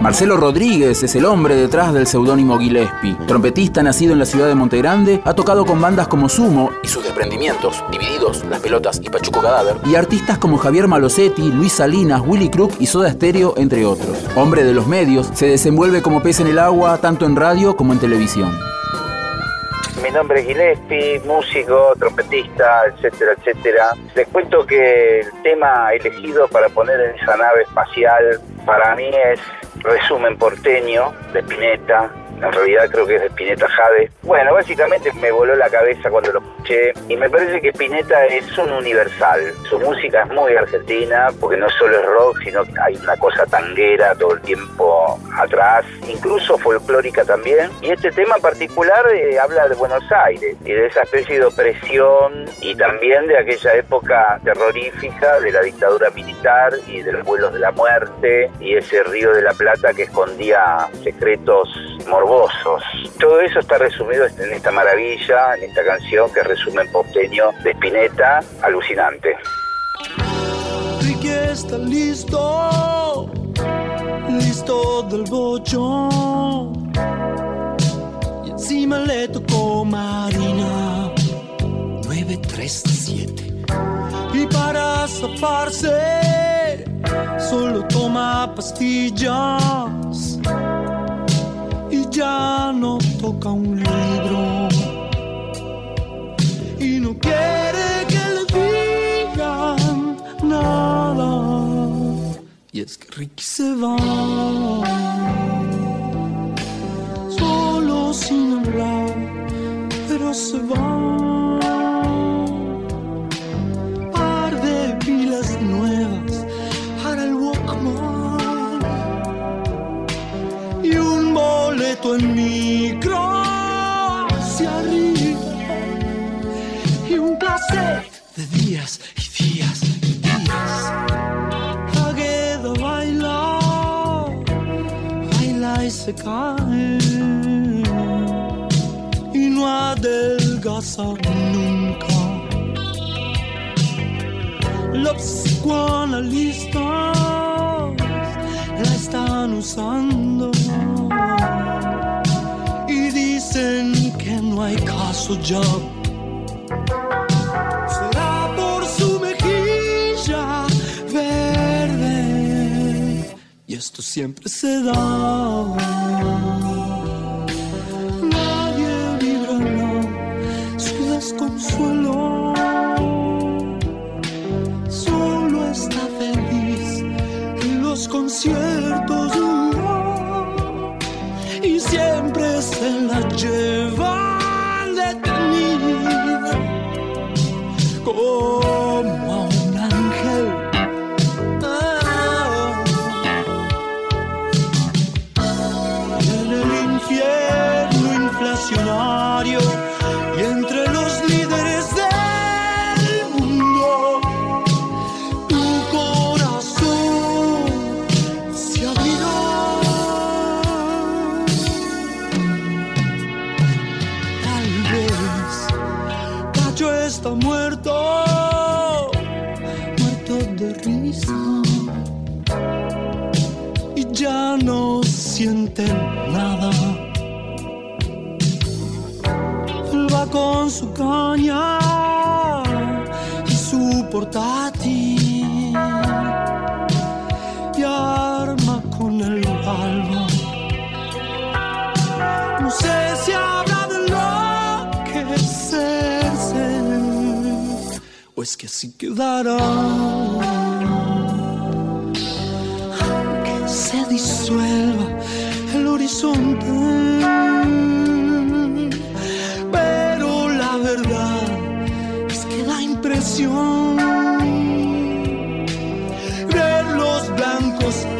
Marcelo Rodríguez es el hombre detrás del seudónimo Gillespie. Trompetista nacido en la ciudad de Montegrande, ha tocado con bandas como Sumo y sus desprendimientos, Divididos, Las Pelotas y Pachuco Cadáver, y artistas como Javier Malosetti, Luis Salinas, Willy Crook y Soda Stereo, entre otros. Hombre de los medios, se desenvuelve como pez en el agua tanto en radio como en televisión. Mi nombre es Gillespie, músico, trompetista, etcétera, etcétera. Les cuento que el tema elegido para poner en esa nave espacial para mí es resumen porteño de Pineta, en realidad creo que es de Pineta Jade. Bueno, básicamente me voló la cabeza cuando lo escuché y me parece que Pineta es un universal. Su música es muy argentina porque no solo es rock, sino que hay una cosa tanguera todo el tiempo atrás, incluso folclórica también. Y este tema particular eh, habla de Buenos Aires y de esa especie de opresión y también de aquella época terrorífica de la dictadura militar y de los vuelos de la muerte y ese río de la Plata que escondía secretos morbosos todo eso está resumido en esta maravilla, en esta canción que resume en porteño de Spinetta, alucinante. Ricky está listo, listo del bochón. Y encima le tocó Marina 937. Y para zafarse, solo toma pastillas ya no toca un libro y no quiere que le digan nada. Y es que Ricky se va solo sin hablar, pero se va. En micro hacia arriba y un placer de días y días y días. Agueda baila, baila y se cae y no adelgaza nunca. Los psicoanalistas la están usando que no hay caso ya. Será por su mejilla verde. Y esto siempre se da. Nadie vibrará su desconsuelo. Solo está feliz en los conciertos siempre se la llevan detenida. Como está muerto, muerto de risa. Y ya no siente nada. Va con su caña pues que así quedará. Aunque se disuelva el horizonte, pero la verdad es que da impresión ver los blancos.